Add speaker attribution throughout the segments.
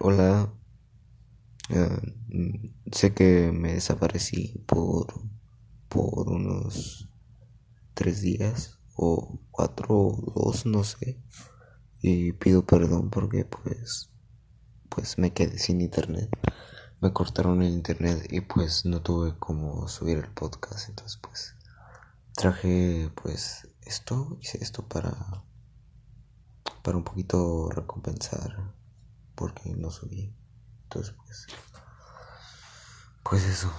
Speaker 1: hola, sé que me desaparecí por, por unos tres días o cuatro o dos, no sé. Y pido perdón porque pues, pues me quedé sin internet. Me cortaron el internet y pues no tuve como subir el podcast. Entonces pues traje pues esto, hice esto para, un poquito recompensar porque no subí. Entonces pues, pues eso.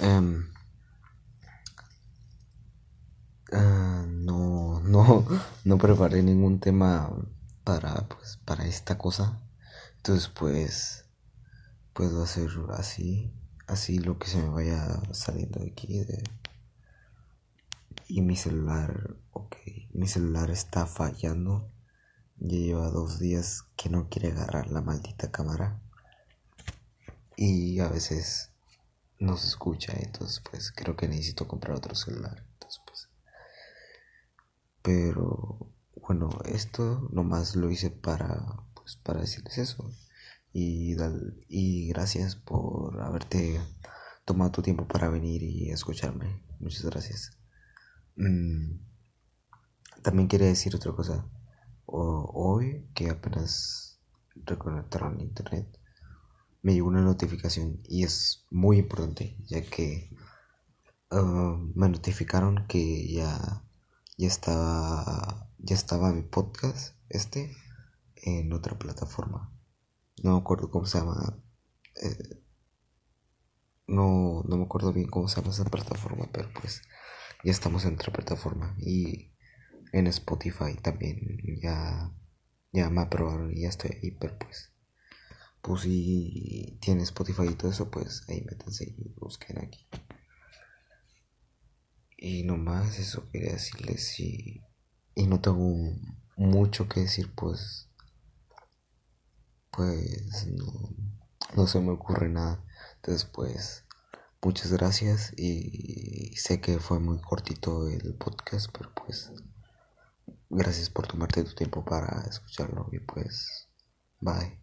Speaker 1: Um, no, no, no preparé ningún tema para, pues, para esta cosa. Entonces, pues, puedo hacer así, así lo que se me vaya saliendo de aquí. De... Y mi celular, ok, mi celular está fallando. Ya lleva dos días que no quiere agarrar la maldita cámara. Y a veces no se escucha, entonces pues creo que necesito comprar otro celular. Entonces pues. Pero bueno, esto nomás lo hice para, pues, para decirles eso. Y, y gracias por haberte tomado tu tiempo para venir y escucharme. Muchas gracias. Mm, también quería decir otra cosa. Que apenas reconectaron internet, me llegó una notificación y es muy importante ya que ah, me notificaron que ya ya estaba ya estaba mi podcast este en otra plataforma. No me acuerdo cómo se llama eh, no no me acuerdo bien cómo se llama esa plataforma pero pues ya estamos en otra plataforma y en Spotify también ya ya me aprobaron y ya estoy ahí pero pues pues si tiene Spotify y todo eso pues ahí métanse y busquen aquí y nomás eso quería decirles y, y no tengo mucho que decir pues pues no, no se me ocurre nada. Entonces pues muchas gracias y sé que fue muy cortito el podcast pero pues gracias por tomarte tu tiempo para escucharlo y pues bye.